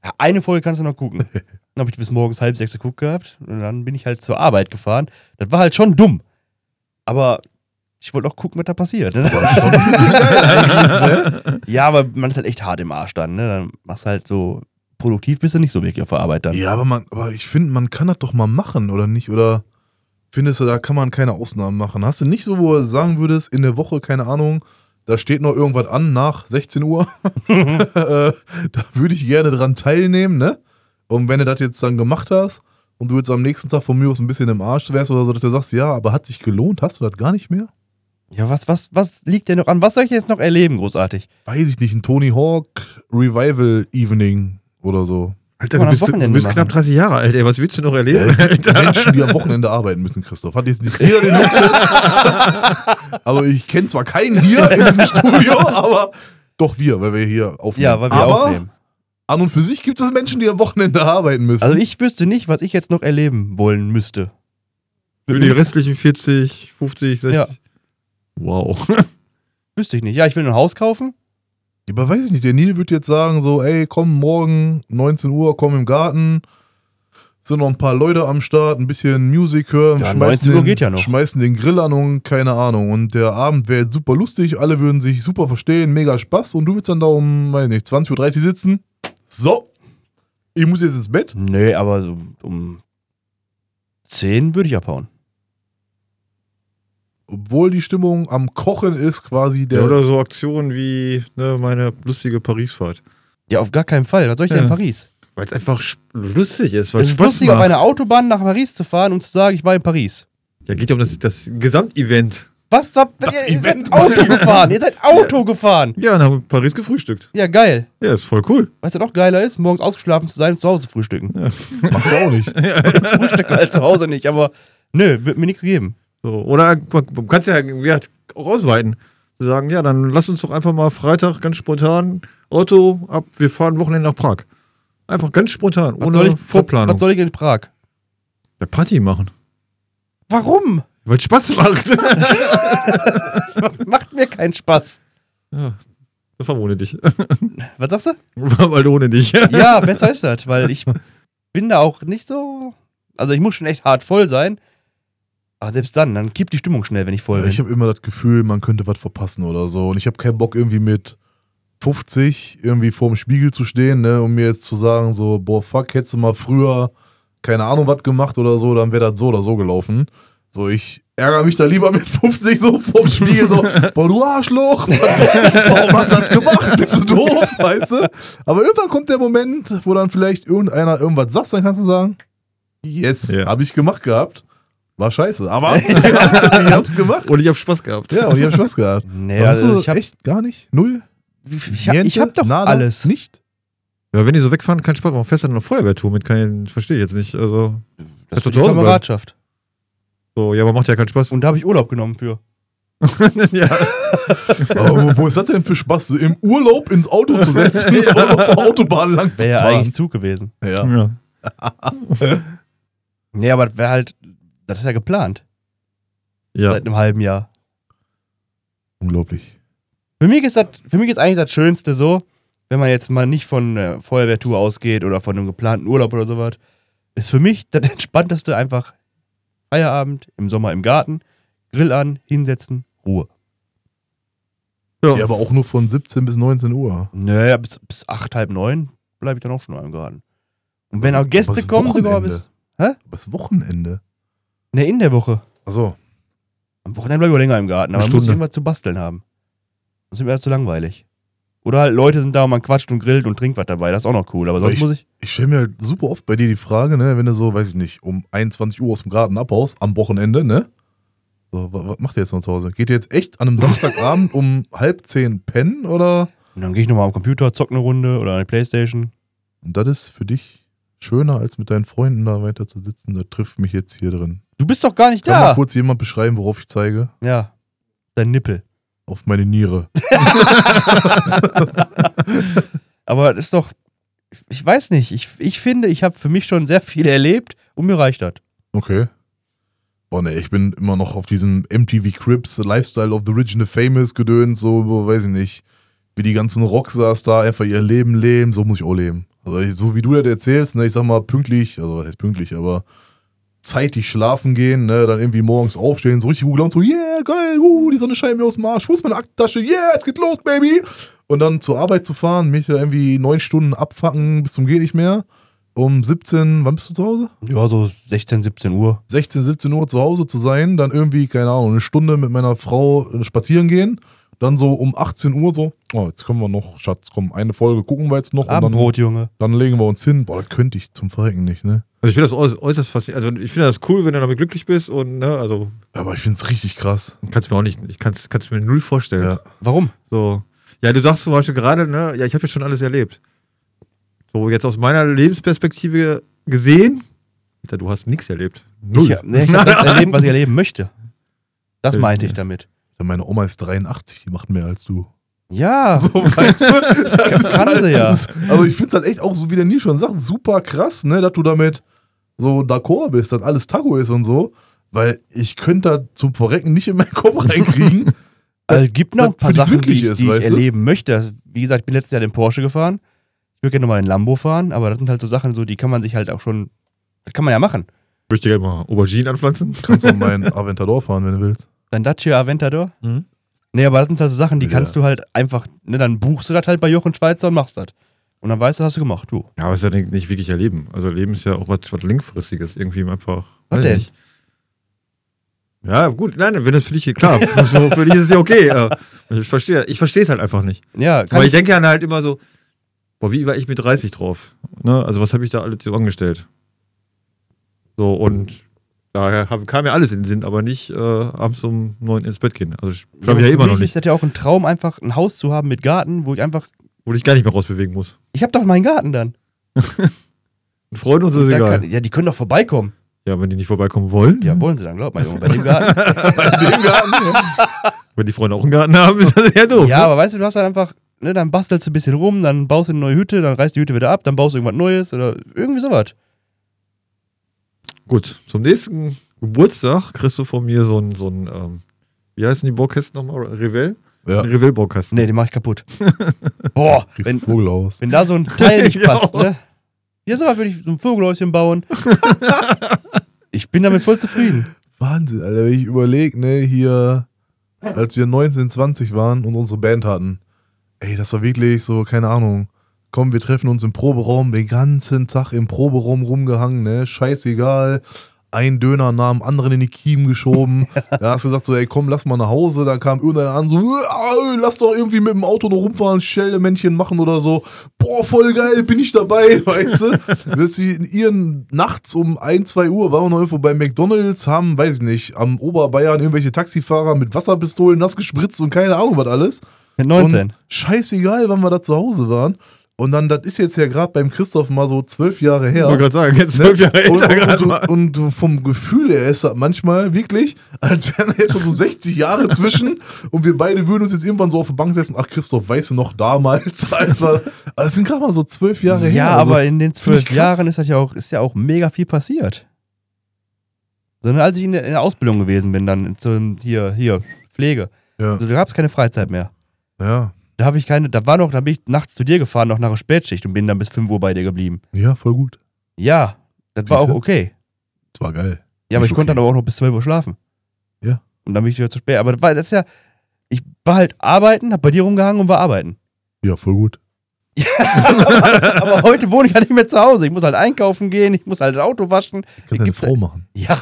Ja, eine Folge kannst du noch gucken. *laughs* Dann habe ich bis morgens halb sechs geguckt gehabt und dann bin ich halt zur Arbeit gefahren. Das war halt schon dumm. Aber ich wollte auch gucken, was da passiert. *laughs* Ne? Ja, aber man ist halt echt hart im Arsch dann, ne? Dann machst du halt so, produktiv bist du nicht so wirklich auf der Arbeit dann. Ja, aber, man, aber ich finde, man kann das doch mal machen, oder nicht? Oder findest du, da kann man keine Ausnahmen machen? Hast du nicht so, wo du sagen würdest, in der Woche, keine Ahnung, da steht noch irgendwas an nach 16 Uhr? *laughs* Äh, da würde ich gerne dran teilnehmen, ne? Und wenn du das jetzt dann gemacht hast und du jetzt am nächsten Tag von mir aus ein bisschen im Arsch wärst oder so, dass du sagst, ja, aber hat sich gelohnt, hast du das gar nicht mehr? Ja, was, was, was liegt denn noch an? Was soll ich jetzt noch erleben, großartig? Weiß ich nicht, ein Tony Hawk Revival Evening oder so. Alter, du bist, du bist knapp 30 Jahre alt, ey. Was willst du noch erleben? Äh, Menschen, die am Wochenende arbeiten müssen, Christoph. Hat jetzt nicht jeder den Luxus. *laughs* also ich kenne zwar keinen hier in diesem Studio, aber doch wir, weil wir hier aufnehmen. Ja, weil wir aber aufnehmen. An und für sich gibt es Menschen, die am Wochenende arbeiten müssen. Also ich wüsste nicht, was ich jetzt noch erleben wollen müsste. Für die restlichen 40, 50, 60. Ja. Wow. *laughs* Wüsste ich nicht. Ja, ich will ein Haus kaufen. aber weiß ich nicht, der Neil würde jetzt sagen so, ey, komm morgen 19 Uhr, komm im Garten. Sind noch ein paar Leute am Start, ein bisschen Musik hören, Ja, schmeißen, 19 Uhr den, geht ja noch. schmeißen den Grill an und keine Ahnung. Und der Abend wäre jetzt super lustig, alle würden sich super verstehen, mega Spaß und du würdest dann da um, weiß nicht, 20.30 Uhr sitzen. So, ich muss jetzt ins Bett. Nö, aber so um 10 würde ich abhauen. Obwohl die Stimmung am Kochen ist, quasi der. Ja, oder so Aktionen wie ne, meine lustige Parisfahrt. Ja, auf gar keinen Fall. Was soll ich denn in Ja. Paris? Weil es einfach lustig ist, weil Es es ist Spaß lustig, macht. auf einer Autobahn nach Paris zu fahren und zu sagen, ich war in Paris. ja, geht ja um das, das Gesamtevent. Was? Da, Das ihr, Event. seid Auto *laughs* gefahren. Ihr seid Auto gefahren. Ja, dann haben in Paris gefrühstückt. Ja, geil. Ja, ist voll cool. Weißt du, noch geiler ist? Morgens ausgeschlafen zu sein und zu Hause frühstücken. Machst du auch nicht. *laughs* Frühstücke halt zu Hause nicht, aber nö, wird mir nichts geben. So, oder man, kann es ja auch ausweiten. Zu sagen, ja, dann lass uns doch einfach mal Freitag ganz spontan Auto ab, wir fahren Wochenende nach Prag. Einfach ganz spontan, Was ohne ich, Vorplanung. Was, was soll ich in Prag? ja, Party machen. Warum? Weil es Spaß macht. *laughs* Macht mir keinen Spaß. ja, das war ohne dich. Was sagst du? War mal ohne dich. Ja, besser ist das, weil ich bin da auch nicht so. Also ich muss schon echt hart voll sein. Aber selbst dann, dann kippt die Stimmung schnell, wenn ich voll bin. Ich habe immer das Gefühl, man könnte was verpassen oder so. Und ich habe keinen Bock, irgendwie mit 50 irgendwie vorm Spiegel zu stehen, ne, um mir jetzt zu sagen, so, boah, fuck, hättest du mal früher, keine Ahnung, was gemacht oder so, dann wäre das so oder so gelaufen. So, ich ärgere mich da lieber mit *laughs* 50 so vorm Spiegel, so, *laughs* boah, du Arschloch, *laughs* warum hast du das gemacht? Bist du doof, weißt du? Aber irgendwann kommt der Moment, wo dann vielleicht irgendeiner irgendwas sagt, dann kannst du sagen, yes, Ja. habe ich gemacht gehabt. War scheiße, aber ich hab's gemacht. Und ich habe Spaß gehabt. Ja, und ich hab Spaß gehabt. nee, Aber hast also du ich habe echt gar nicht? Null? ich hab, ich Niente? hab doch Nada? alles. Nicht? Ja, wenn die so wegfahren, kein Spaß, warum fährst du dann eine Feuerwehrtour mit? Kann ich, verstehe ich jetzt nicht. Also, Das ist die Hause bleiben. So, ja, aber macht ja keinen Spaß. Und da habe ich Urlaub genommen für. *laughs* ja. Aber wo ist das denn für Spaß, im Urlaub ins Auto zu setzen *laughs* und auf der Autobahn lang zu Wäre ja fahren? eigentlich ein Zug gewesen. Ja. ja. *laughs* Nee, aber das wäre halt, das ist ja geplant. Ja. Seit einem halben Jahr. Unglaublich. Für mich ist das, für mich ist eigentlich das Schönste so, wenn man jetzt mal nicht von äh, Feuerwehrtour ausgeht oder von einem geplanten Urlaub oder sowas, ist für mich das Entspannteste einfach Feierabend, im Sommer im Garten, Grill an, hinsetzen, Ruhe. Ja. Ja, aber auch nur von 17 bis 19 Uhr. Naja, bis, bis acht, halb neun bleibe ich dann auch schon mal im Garten. Und wenn auch Gäste kommen, sogar bis. Aber das Wochenende. Ne, in der Woche. Achso. Am Wochenende bleibe ich auch länger im Garten, aber muss Stunde. irgendwas zu basteln haben. Das ist mir zu langweilig. Oder halt Leute sind da und man quatscht und grillt und trinkt was dabei. Das ist auch noch cool. Aber sonst ich- muss ich. Ich stelle mir halt super oft bei dir die Frage, ne, wenn du so, weiß ich nicht, um 21 Uhr aus dem Garten abhaust, am Wochenende, ne? So, wa- was macht ihr jetzt noch zu Hause? Geht ihr jetzt echt an einem Samstagabend um halb zehn pennen oder? Und dann gehe ich nochmal am Computer, zock eine Runde oder eine Playstation. Und das ist für dich schöner, als mit deinen Freunden da weiter zu sitzen. Das trifft mich jetzt hier drin. Du bist doch gar nicht Kann mal da. kurz jemand beschreiben, worauf ich zeige? Ja. Dein Nippel. Auf meine Niere. *laughs* Aber das ist doch. Ich weiß nicht. Ich, ich finde, ich habe für mich schon sehr viel erlebt und mir reicht das. Okay. Boah, ne, ich bin immer noch auf diesem MTV Crips Lifestyle of the Rich and the Famous gedöns, so, so, weiß ich nicht, wie die ganzen Rockstars da einfach ihr Leben leben, so muss ich auch leben. Also ich, so wie du das erzählst, ne, ich sag mal pünktlich, also was heißt pünktlich, aber zeitig schlafen gehen, ne, dann irgendwie morgens aufstehen, so richtig gut gelaunt, so, yeah, geil, uh, die Sonne scheint mir aus dem Arsch, wo ist meine Aktentasche, yeah, es geht los, Baby. Und dann zur Arbeit zu fahren, mich da irgendwie neun Stunden abfacken bis zum geht nicht mehr. Um 17, wann bist du zu Hause? Ja, so 16, 17 Uhr. 16, 17 Uhr zu Hause zu sein, dann irgendwie, keine Ahnung, eine Stunde mit meiner Frau spazieren gehen, dann so um 18 Uhr so, oh, jetzt können wir noch, Schatz, komm, eine Folge gucken wir jetzt noch und dann, Abendbrot, Junge. dann legen wir uns hin. Boah, das könnte ich zum Verrecken nicht, ne? Also ich finde das äuß- äußerst faszinierend. Also ich finde das cool, wenn du damit glücklich bist und ne, also Aber ich finde es richtig krass. kannst du mir auch nicht, ich kann es mir null vorstellen. Ja. Warum? So. Ja, du sagst zum Beispiel gerade, ne, ja, ich habe ja schon alles erlebt. So, jetzt aus meiner Lebensperspektive gesehen, Alter, du hast nichts erlebt. Null. Ich, nee, ich habe das *laughs* erlebt, was ich erleben möchte. Das Äh, meinte ich damit. Meine Oma ist 83, die macht mehr als du. Ja. *laughs* So, weißt du? *laughs* Kann sie ja. das- Also ich finde es halt echt auch so, wie der Nie schon sagt, super krass, ne, dass du damit so d'accord bist, dass alles Taco ist und so. Weil ich könnte da zum Verrecken nicht in meinen Kopf *laughs* reinkriegen. Also, es gibt noch ein paar Sachen, die, ich- ist, die ich erleben möchte. Das, wie gesagt, ich bin letztes Jahr den Porsche gefahren. Ich würde gerne nochmal in Lambo fahren, aber das sind halt so Sachen, so, die kann man sich halt auch schon. Das kann man ja machen. Ich möchte gerne mal Auberginen anpflanzen. Kannst auch meinen Aventador fahren, wenn du willst. Dein Dacia Aventador? Mhm. Nee, aber das sind halt so Sachen, die Ja. kannst du halt einfach, ne, dann buchst du das halt bei Jochen Schweizer und machst das. Und dann weißt du, hast du gemacht, du. Ja, aber es ist ja nicht wirklich erleben. Also Leben ist ja auch was, was Langfristiges. Irgendwie einfach. Was denn? Nicht. Ja, gut, nein, wenn das für dich klar, so, für dich ist es ja okay. Ich verstehe, ich verstehe es halt einfach nicht. Ja, kann Aber ich ich, denke dann halt immer so, boah, wie war ich mit 30 drauf? Ne? Also was habe ich da alles so angestellt? So, und daher hab- kam mir alles in den Sinn, aber nicht äh, abends um neun ins Bett gehen. Also ich ja für immer mich noch ist nicht, das ja auch ein Traum, einfach ein Haus zu haben mit Garten, wo ich einfach. wo ich gar nicht mehr rausbewegen muss. Ich habe doch meinen Garten dann. *laughs* Und Freunde und so ist Da egal. kann, ja, die können doch vorbeikommen. Ja, wenn die nicht vorbeikommen wollen, Ja, wollen sie dann, glaub mal, Junge, bei dem Garten. *laughs* Dem Garten, ja. *laughs* wenn die Freunde auch einen Garten haben, ist das ja doof. Ja, ne? aber weißt du, du hast dann einfach, ne, dann bastelst du ein bisschen rum, dann baust du eine neue Hütte, dann reißt die Hütte wieder ab, dann baust du irgendwas Neues oder irgendwie sowas. Gut, zum nächsten Geburtstag kriegst du von mir so ein, so ein ähm, wie heißen die Baukästen nochmal? Revel? Ja, Ein Revel-Baukasten. Nee, den mach ich kaputt. *laughs* Boah, wenn, Vogel aus. wenn da so ein Teil *laughs* nicht Ja. passt, ne? Hier sowas würde ich so ein Vogelhäuschen bauen. *laughs* ich bin damit voll zufrieden. Wahnsinn, Alter, wenn ich überlege, ne, hier, als wir 19, 20 waren und unsere Band hatten, ey, das war wirklich so, keine Ahnung. Komm, wir treffen uns im Proberaum, den ganzen Tag im Proberaum rumgehangen, ne, scheißegal. Ein Döner nach dem anderen in die Kiemen geschoben. *laughs* Da hast du gesagt so, ey, komm, lass mal nach Hause. Dann kam irgendeiner an, so, "Ah, lass doch irgendwie mit dem Auto noch rumfahren, Schellmännchen machen oder so. Boah, voll geil, bin ich dabei, *laughs* weißt du? Bis sie in ihren nachts um 1, 2 Uhr waren wir noch irgendwo bei McDonalds, haben, weiß ich nicht, am Oberbayern irgendwelche Taxifahrer mit Wasserpistolen nass gespritzt und keine Ahnung was alles. Mit 19. Und scheißegal, wann wir da zu Hause waren. Und dann, das ist jetzt ja gerade beim Christoph mal so zwölf Jahre her. Ich wollte gerade sagen, jetzt Ne? zwölf Jahre und, älter gerade und, und, und vom Gefühl her ist das manchmal wirklich, als wären da jetzt schon so 60 Jahre zwischen und wir beide würden uns jetzt irgendwann so auf die Bank setzen. Ach, Christoph, weißt du noch damals? *laughs* Als wir, also es sind gerade mal so zwölf Jahre her. Ja, also, aber in den zwölf. Jahren ist, das ja auch, ist ja auch mega viel passiert. Sondern als ich in der, in der Ausbildung gewesen bin, dann zum, hier, hier, Pflege. Ja, Also, da gab es keine Freizeit mehr. ja, Da habe ich keine, da war noch, da bin ich nachts zu dir gefahren, noch nach der Spätschicht und bin dann bis 5 Uhr bei dir geblieben. ja, voll gut. Ja, das war auch Siehste? okay. Das war geil. Ja, aber Nicht ich konnte okay. dann aber auch noch bis 12 Uhr schlafen. Ja. Und dann bin ich wieder zu spät. Aber das war das ist ja, ich war halt arbeiten, hab bei dir rumgehangen und war arbeiten. Ja, voll gut. Aber heute wohne ich halt nicht mehr zu Hause. Ich muss halt einkaufen gehen, ich muss halt das Auto waschen. Kann deine Gibt's- Frau machen. Ja,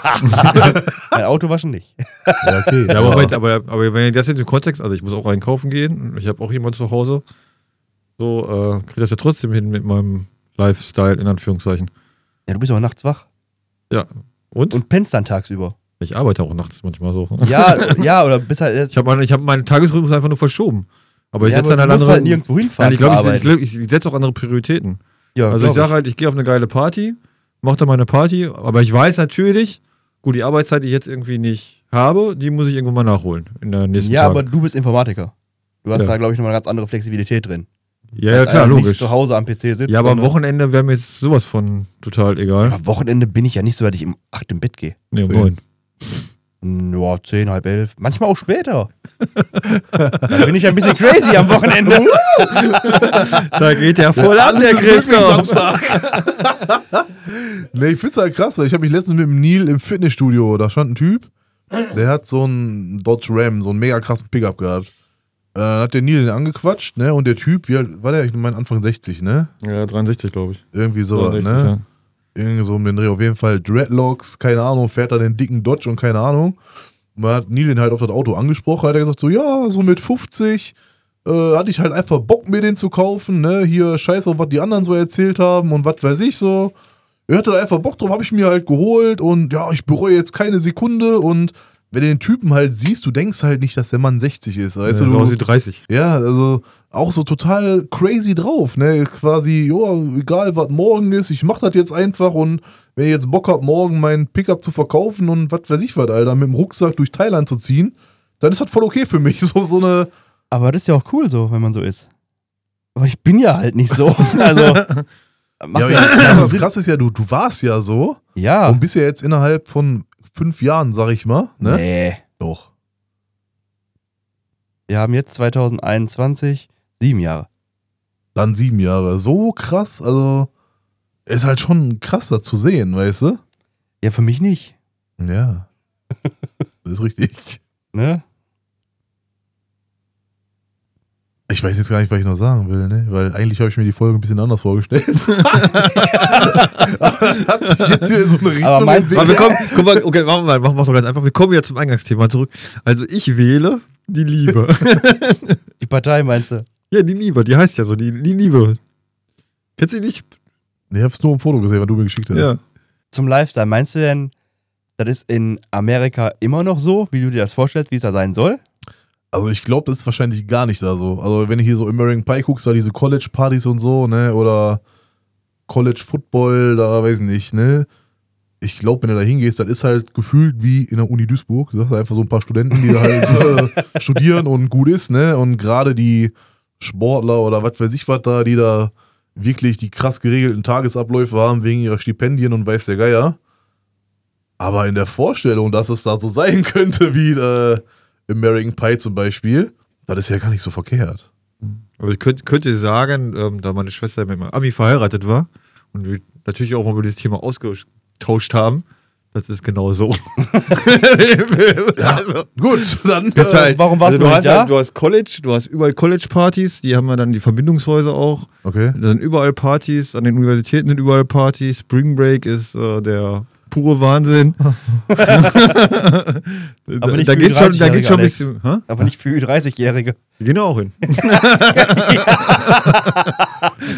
*laughs* mein Auto waschen nicht. Ja, okay. Ja, aber, Moment, aber, aber wenn ihr das jetzt im Kontext, also ich muss auch einkaufen gehen, ich habe auch jemanden zu Hause, so äh, kriege das ja trotzdem hin mit meinem Lifestyle, in Anführungszeichen. Ja, du bist auch nachts wach Ja. Und? und pennst dann tagsüber. ich arbeite auch nachts manchmal so. Ja, *laughs* ja, oder bist halt. Ich habe meine, ich hab meinen Tagesrhythmus einfach nur verschoben. Aber ich setze dann halt andere. Halt nirgendwo hinfahren. Nein, ich glaube, ich, ich, ich setze auch andere Prioritäten. Ja, also ich sage halt, ich gehe auf eine geile Party, mache da meine Party, aber ich weiß natürlich, gut, die Arbeitszeit, die ich jetzt irgendwie nicht habe, die muss ich irgendwo mal nachholen in der nächsten Ja, Tag. aber du bist Informatiker. Du hast ja. da, glaube ich, nochmal eine ganz andere Flexibilität drin. Ja, ja klar, logisch. zu Hause am PC sitzt. Ja, aber am Wochenende wäre mir jetzt sowas von total egal. Aber Am Wochenende bin ich ja nicht so, dass ich um 8 im Bett gehe. Nee, moin. 9. Ja, 10, halb 11. Manchmal auch später. da bin ich ja ein bisschen crazy am Wochenende. *laughs* Da geht der voll an, Alles der Christoph. Samstag. *laughs* nee, ich find's halt krass. weil Ich habe mich letztens mit dem Neil im Fitnessstudio, da stand ein Typ, der hat so einen Dodge Ram, so einen mega krassen Pickup gehabt. Äh, dann hat der Neil den angequatscht, ne? Und der Typ, wie alt war der? Ich meine Anfang 60, ne? Ja, 63, glaube ich. Irgendwie so, 63, ne? ja. Irgendwie so um den Dreh. Auf jeden Fall Dreadlocks, keine Ahnung, fährt da den dicken Dodge und keine Ahnung. Man hat Neil den halt auf das Auto angesprochen, hat er gesagt, so, ja, so mit 50 äh, hatte ich halt einfach Bock, mir den zu kaufen, ne? Hier, scheiß auf, was die anderen so erzählt haben und was weiß ich so. Er hatte da einfach Bock drauf, habe ich mir halt geholt und ja, ich bereue jetzt keine Sekunde und wenn du den Typen halt siehst, du denkst halt nicht, dass der Mann 60 ist. Weißt Ja, du, du, wie 30. ja, also auch so total crazy drauf, ne? Quasi, ja, egal was morgen ist, ich mach das jetzt einfach und wenn ihr jetzt Bock habt, morgen meinen Pickup zu verkaufen und was weiß ich was, Alter, mit dem Rucksack durch Thailand zu ziehen, dann ist das voll okay für mich. *laughs* So, so eine. Aber das ist ja auch cool so, wenn man so ist. Aber ich bin ja halt nicht so. *laughs* Also. *laughs* Ja, ja, das krass ist ja, du, du warst ja so ja. und bist ja jetzt innerhalb von fünf Jahren, sag ich mal, ne? Nee. Doch. Wir haben jetzt 2021 sieben Jahre. Dann sieben Jahre. So krass, also ist halt schon krasser zu sehen, weißt du? Ja, für mich nicht. Ja. *laughs* Das ist richtig. Ne? Ich weiß jetzt gar nicht, was ich noch sagen will, ne? Weil eigentlich habe ich mir die Folge ein bisschen anders vorgestellt. *laughs* Hat sich jetzt hier in so eine Richtung Aber meinst wir kommen, guck mal, okay, machen wir mal, machen wir doch ganz einfach. Wir kommen jetzt zum Eingangsthema zurück. Also ich wähle die Liebe. *laughs* Die Partei meinst du? Ja, die Liebe, die heißt ja so, die, die Liebe. Kennst du die nicht? Nee, ich hab's nur im Foto gesehen, was du mir geschickt hast. Ja. Zum Lifestyle, meinst du denn, das ist in Amerika immer noch so, wie du dir das vorstellst, wie es da sein soll? Also ich glaube, das ist wahrscheinlich gar nicht da so. Also wenn du hier so American Pie guckst, da diese College-Partys und so, ne? Oder College Football, da weiß ich nicht, ne? Ich glaube, wenn du da hingehst, das ist halt gefühlt wie in der Uni Duisburg. Du hast einfach so ein paar Studenten, die da halt *laughs* äh, studieren und gut ist, ne? Und gerade die Sportler oder was weiß ich was da, die da wirklich die krass geregelten Tagesabläufe haben wegen ihrer Stipendien und weiß der Geier. Aber in der Vorstellung, dass es da so sein *laughs* könnte wie äh, American Pie zum Beispiel, das ist ja gar nicht so verkehrt. Aber ich könnte, könnte sagen, ähm, da meine Schwester mit meinem Abi verheiratet war und wir natürlich auch mal über dieses Thema ausgetauscht haben, das ist genau so. *laughs* also, Gut, dann. Äh, halt- warum warst also du du nicht hast da? Halt, du hast College, du hast überall College-Partys, die haben ja dann die Verbindungshäuser auch. okay. Da sind überall Partys, an den Universitäten sind überall Partys. Spring Break ist äh, der pure Wahnsinn. *laughs* *laughs* da nicht da für geht schon, da 30-Jährige, geht schon ein bisschen. Hä? Aber nicht für 30-Jährige. Die gehen auch hin. Jetzt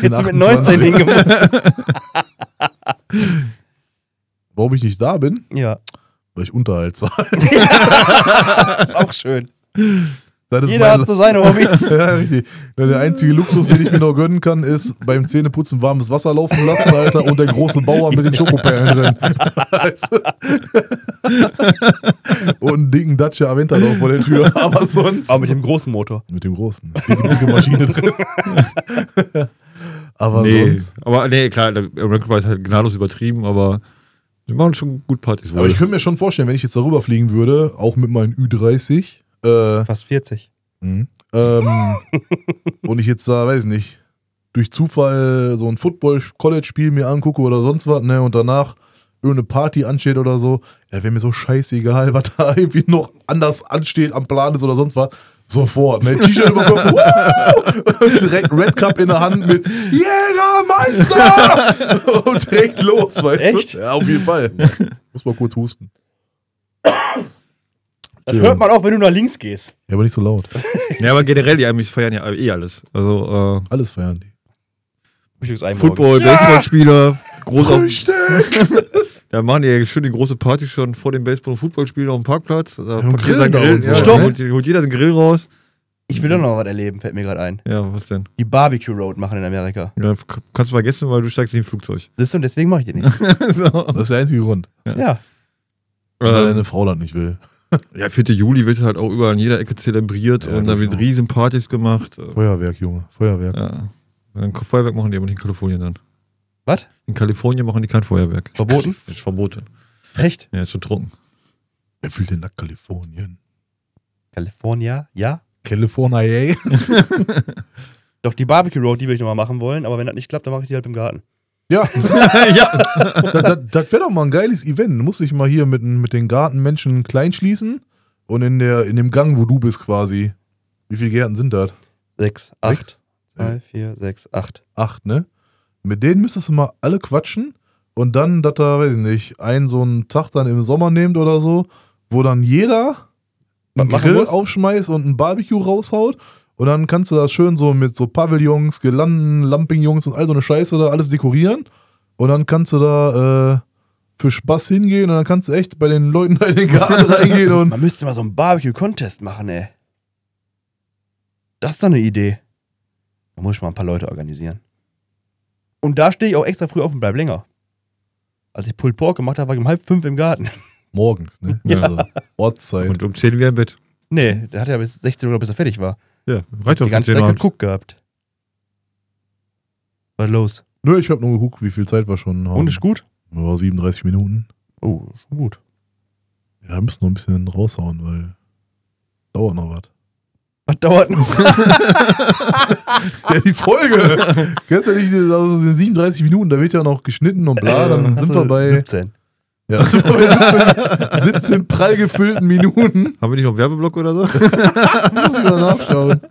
mit 28. 19 hingemusst. Warum ich nicht da bin? Ja, Weil ich Unterhalt zahle. *laughs* *laughs* ist auch schön. Das ist Jeder hat so seine Hobbys. *laughs* ja, richtig. Ja, Der einzige Luxus, den ich mir noch gönnen kann, ist beim Zähneputzen warmes Wasser laufen lassen, Alter, und der große Bauer mit den Schokoperlen drin. Und einen dicken Dacia Aventador vor der Tür. Aber sonst. Aber mit dem großen Motor. mit dem großen. Dicke, dicke Maschine drin. aber nee, sonst. aber nee, klar, der Pie ist halt gnadenlos übertrieben, aber wir machen schon gut Partys. Aber ich könnte mir schon vorstellen, wenn ich jetzt darüber fliegen würde, auch mit meinen Ü30, äh, Fast 40. Mhm. Ähm, *laughs* und ich jetzt da, weiß ich nicht, durch Zufall so ein Football-College-Spiel mir angucke oder sonst was, ne, und danach irgendeine Party ansteht oder so, ja, wäre mir so scheißegal, *laughs* was da irgendwie noch anders ansteht, am Plan ist oder sonst was. Sofort, ne? T-Shirt über Kopf, *laughs* und *laughs* direkt Red Cup in der Hand mit Jägermeister! *laughs* und direkt los, weißt Echt? du? Ja, auf jeden Fall. Muss mal kurz husten. Das hört man auch, wenn du nach links gehst. Ja, aber nicht so laut. Ja, aber generell, die Amis feiern ja eh alles. Also, Alles feiern die. äh, Football, Baseballspieler, groß auf, Frühstück! Da machen die schön die große Party schon vor dem Baseball- und Footballspiel auf dem Parkplatz. Da sein grillen da Grill. Ja, Stopp. holt, holt jeder den Grill raus. Ich will doch noch was erleben, fällt mir gerade ein. Ja, was denn? Die Barbecue Road machen in Amerika. Ja, kannst du vergessen, weil du steigst nicht im Flugzeug. Siehst du, und deswegen mache ich den *laughs* nicht. so. Das ist der einzige Grund. ja. Weil ähm, deine Frau das nicht will. *laughs* ja, 4. Juli wird halt auch überall in jeder Ecke zelebriert Ja, und da wird riesen Partys gemacht. Äh, Feuerwerk, Junge. Feuerwerk. Ja. Feuerwerk machen die aber nicht in Kalifornien dann. Was? In Kalifornien machen die kein Feuerwerk. Verboten? Das ist verboten. Echt? Ja, ist zu trocken. Wer fühlt denn nach Kalifornien? California? Ja? California, ey. *laughs* Doch, die Barbecue Road, die will ich nochmal machen wollen, aber wenn das nicht klappt, dann mache ich die halt im Garten. Ja, *laughs* ja. das, das, das wäre doch mal ein geiles Event. Du musst dich mal hier mit, mit den Gartenmenschen klein schließen und in, der, in dem Gang, wo du bist quasi. Wie viele Gärten sind das? Sechs, acht, Sechs? zwei, vier, sechs, acht. Acht, ne? Mit denen müsstest du mal alle quatschen und dann, dass da, weiß ich nicht, einen so einen Tag dann im Sommer nehmt oder so, wo dann jeder einen Grill muss? aufschmeißt und ein Barbecue raushaut. Und dann kannst du das schön so mit so Pavillons, Girlanden, Lampignons und all so eine Scheiße da alles dekorieren. Und dann kannst du da äh, für Spaß hingehen und dann kannst du echt bei den Leuten da in den Garten *laughs* reingehen und. Man müsste mal so einen Barbecue-Contest machen, ey. Das ist doch eine Idee. Da muss ich mal ein paar Leute organisieren. Und da stehe ich auch extra früh auf und bleib länger. Als ich Pulled Pork gemacht habe, war ich um halb fünf im Garten. *laughs* Morgens, ne? Ja. Also Ortszeit. Und um 10 wieder im Bett. Nee, der hat ja bis 16 Uhr, bis er fertig war. Ja, reicht doch Die ganze 10 Zeit Uhr. geguckt gehabt. Was los? Nö, ich hab nur geguckt, wie viel Zeit wir schon haben. Und ist gut? Ja, 37 Minuten. Oh, schon gut. Ja, wir müssen noch ein bisschen raushauen, weil dauert noch was. Was dauert noch? *laughs* Ja, die Folge. Kennst du nicht, also in 37 Minuten, da wird ja noch geschnitten und bla, dann Hast sind wir bei, 17. ja, *laughs* sind wir bei 17, 17 prall gefüllten Minuten. Haben wir nicht noch einen Werbeblock oder so? *laughs* Muss ich mal nachschauen.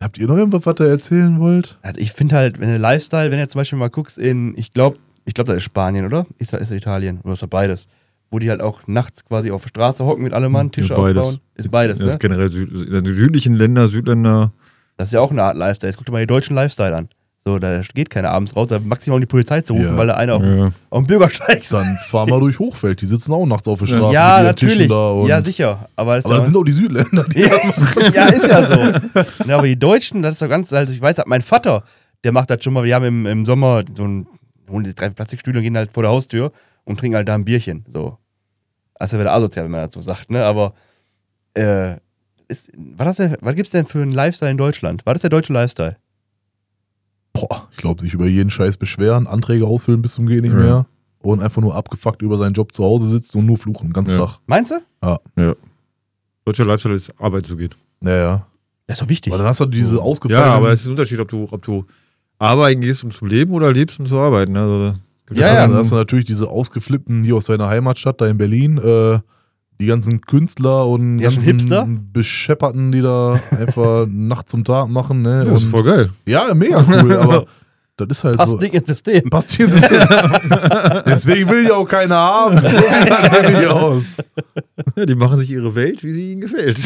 Habt ihr noch irgendwas, was ihr erzählen wollt? Also ich finde halt, wenn du Lifestyle, wenn du zum Beispiel mal guckst in, ich glaube, ich glaube, das ist Spanien, oder? Ist das, ist das Italien? Oder ist das beides? Wo die halt auch nachts quasi auf der Straße hocken mit allem Mann, Tische Ja, beides. aufbauen. Ist beides, Das ne? ist generell in den südlichen Länder, Südländer. Das ist ja auch eine Art Lifestyle. Jetzt guck dir mal die deutschen Lifestyle an. So, da geht keiner abends raus, da maximal um die Polizei zu rufen, Ja. weil da einer auf, Ja. auf dem Bürgersteig ist. Dann fahr mal durch Hochfeld, die sitzen auch nachts auf der Straße Ja, mit ihren Tischen natürlich. da. Ja, sicher. Aber das, aber ist das sind auch die Südländer. Die ja, *laughs* ja, ist ja so. Ja, aber die Deutschen, das ist doch ganz, also ich weiß, mein Vater, der macht das schon mal, wir haben im, im Sommer so ein, holen die drei Plastikstühle und gehen halt vor der Haustür und trinken halt da ein Bierchen. So. Also wieder asozial, wenn man das so sagt, ne? Aber äh, ist, was, das denn, was gibt's denn für einen Lifestyle in Deutschland? War das der deutsche Lifestyle? Boah, ich glaube, sich über jeden Scheiß beschweren, Anträge ausfüllen bis zum Geht nicht Ja. mehr und einfach nur abgefuckt über seinen Job zu Hause sitzt und nur fluchen, den ganzen Ja. Tag. Meinst du? Deutscher Lifestyle ist Arbeit zu geht. Naja. Das ist doch wichtig. Weil dann hast du diese ausgefallenen. Ja, aber es ist ein Unterschied, ob du, ob du arbeiten gehst, um zu leben oder lebst, um zu arbeiten. Also, da gibt Ja, hast, ja. du- hast du natürlich diese ausgeflippten hier aus deiner Heimatstadt, da in Berlin, äh, die ganzen Künstler und Die ganzen Hipster? Beschepperten, die da einfach *laughs* Nacht zum Tag machen. Ne? Ja, das ist voll geil. ja, mega cool, *laughs* aber das ist halt Passt so. nicht ins System. Passt hier ins System. *laughs* Deswegen will ja auch keiner haben. So sieht das nämlich aus. Ja, die machen sich ihre Welt, wie sie ihnen gefällt.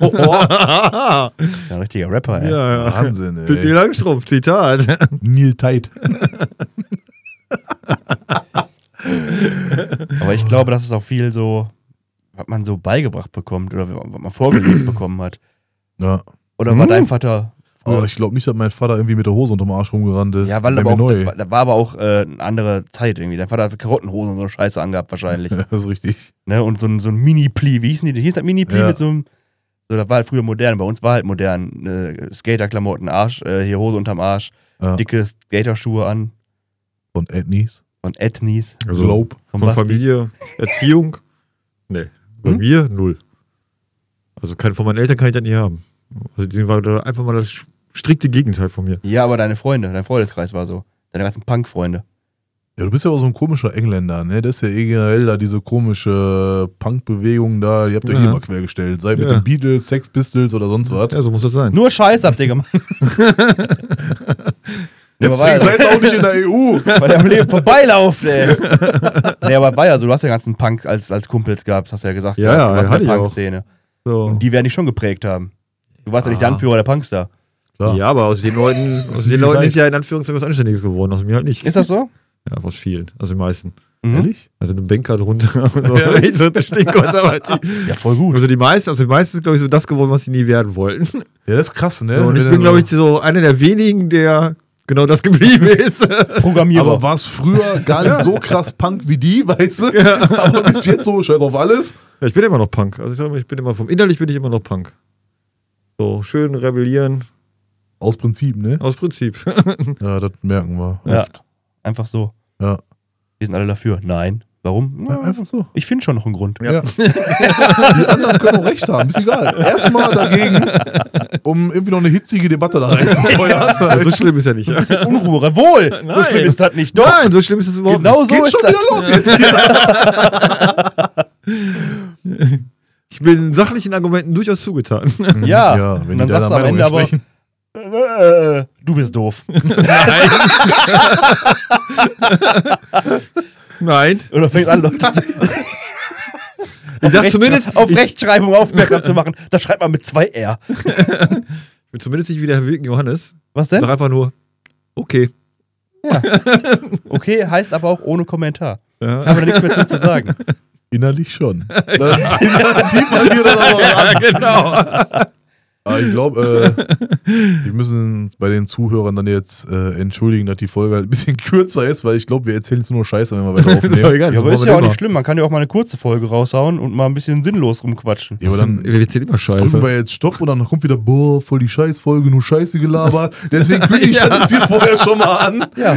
Oh, Ja, ein richtiger Rapper, ey. ja, ja. Wahnsinn, Pippi ey. Langstrumpf, Zitat. Neil Teit. Aber ich glaube, das ist auch viel so, was man so beigebracht bekommt oder was man vorgelebt bekommen hat. Ja. Oder war Hm? dein Vater. Aber ich glaube nicht, dass mein Vater irgendwie mit der Hose unterm Arsch rumgerannt ist. Ja, weil aber auch, neu. da war- aber auch äh, eine andere Zeit irgendwie. Dein Vater hat Karottenhosen und so eine Scheiße angehabt wahrscheinlich. *laughs* Ja, das ist richtig. ne? Und so ein, so ein Mini-Pli, wie hieß denn die? Hieß das Mini-Pli Ja. mit so einem. So, das war halt früher modern. Bei uns war halt modern. Äh, Skaterklamotten, Arsch, äh, hier Hose unterm Arsch, Ja. dicke Skaterschuhe an. Von Ethnies. Von Ethnies. Also Globe. Von, von. Familie, Erziehung. Nee. Bei Hm? mir null. Also kein, von meinen Eltern kann ich das nie haben. Also die war da einfach mal das strikte Gegenteil von mir. Ja, aber deine Freunde, dein Freundeskreis war so. Deine ganzen Punk-Freunde. Ja, du bist ja auch so ein komischer Engländer, ne? Das ist ja eh generell da diese komische Punk-Bewegung da. Die habt ihr Ja. hier mal quergestellt. Sei mit Ja. den Beatles, Sex Pistols oder sonst was. Ja, so muss das sein. Nur Scheiß habt ihr gemacht. *laughs* *laughs* War Deswegen ja, seid ihr auch nicht in der EU. *laughs* weil der am Leben vorbeilauft, ey. *laughs* nee, aber war ja so, du hast ja ganzen Punk als, als Kumpels gehabt, hast du ja gesagt. Ja, ja, du warst in hatte der ich auch. Punk-Szene. So. Und die werden dich schon geprägt haben. Du warst ja nicht der Ah. Anführer der Punkstar. Klar. Ja, aber aus den Leuten, *laughs* aus Die den Leuten ist ja in Anführungszeichen was Anständiges geworden, aus mir halt nicht. Ist das so? Ja, aus vielen, also den meisten. Mhm. Ehrlich? Also eine Banker drunter und so. Ja. So. Ja, voll gut. Also die meisten, also die meisten ist, glaube ich, so das geworden, was sie nie werden wollten. Ja, das ist krass, ne? So, und ich bin, glaube ich, so einer der wenigen, der genau das geblieben *laughs* ist. Programmierer. Aber war es früher gar nicht so krass Punk wie die, weißt du? Aber bis jetzt so, scheiß auf alles. Ja, ich bin immer noch Punk. Also ich sag mal, ich bin immer vom innerlich bin ich immer noch Punk. So schön rebellieren Aus Prinzip, ne? aus Prinzip. *laughs* Ja, das merken wir. ja, Oft. einfach so. Ja. Wir sind alle dafür. Nein. Warum? ja. Na, Einfach so. ich finde schon noch einen Grund. Ja. *laughs* Die anderen können auch recht haben, ist egal. Erstmal dagegen, um irgendwie noch eine hitzige Debatte da reinzufeuern. so schlimm ist ja nicht. Ja? Unruhe. Wohl. So Nein. schlimm ist das nicht. Doch. Nein, so schlimm ist es überhaupt Genau so Geht ist schon das. wieder los jetzt hier. nicht. *laughs* Ich bin sachlichen Argumenten durchaus zugetan. *laughs* Ja. ja wenn Und dann sagst du am Ende aber, entsprechen. äh, du bist doof. Nein. Oder fängt an, Leute Ich sag zumindest, auf ich, Rechtschreibung aufmerksam zu machen. Da schreibt man mit zwei R. *laughs* ich bin zumindest nicht wie der Herr Wilken Johannes. Was Sag denn? einfach nur, okay. Okay, heißt aber auch ohne Kommentar. Ja. Haben wir da nichts mehr zu, sagen. Innerlich schon. *laughs* Das sieht, das sieht man hier dann aber auch an. genau. Aber ich glaube, äh, *laughs* wir müssen uns bei den Zuhörern dann jetzt äh, entschuldigen, dass die Folge halt ein bisschen *laughs* kürzer ist, weil ich glaube, wir erzählen jetzt nur Scheiße, wenn wir weiter *laughs* ist aufnehmen. egal. Ja, aber ist ja auch immer. nicht schlimm. Man kann ja auch mal eine kurze Folge raushauen und mal ein bisschen sinnlos rumquatschen. Ja, aber dann wir erzählen immer drücken Scheiße. wir jetzt Stopp und dann kommt wieder, boah, voll die Scheißfolge, nur Scheiße gelabert. Deswegen kündige ich das jetzt hier vorher schon mal an. Ja.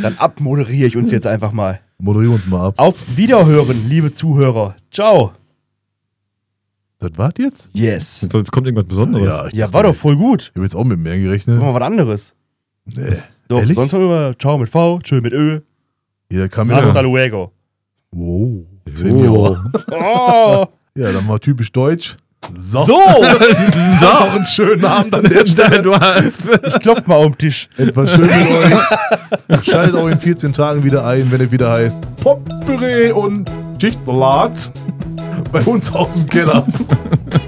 Dann abmoderiere ich uns jetzt einfach mal. Moderier uns mal ab. Auf Wiederhören, liebe Zuhörer. Ciao. Das war's jetzt? Yes. Sonst kommt irgendwas Besonderes. Ja, Ja, war doch voll gut. Ich habe jetzt auch mit mehr gerechnet. Machen wir was anderes. Nee. Doch, Ehrlich? sonst haben wir immer Ciao mit V, Tschö mit Ö. Hier kam Hasta wieder. luego. Wow. Oh. Senior. Oh. *laughs* Ja, dann mal typisch deutsch. So. So, *laughs* so. Auch einen schönen Abend an der Stelle. du hast. ich klopf mal auf den Tisch. Etwas schön mit euch. Schaltet auch in 14 Tagen wieder ein, wenn es wieder heißt Potpüree und Schichtsalat bei uns aus dem Keller. *laughs*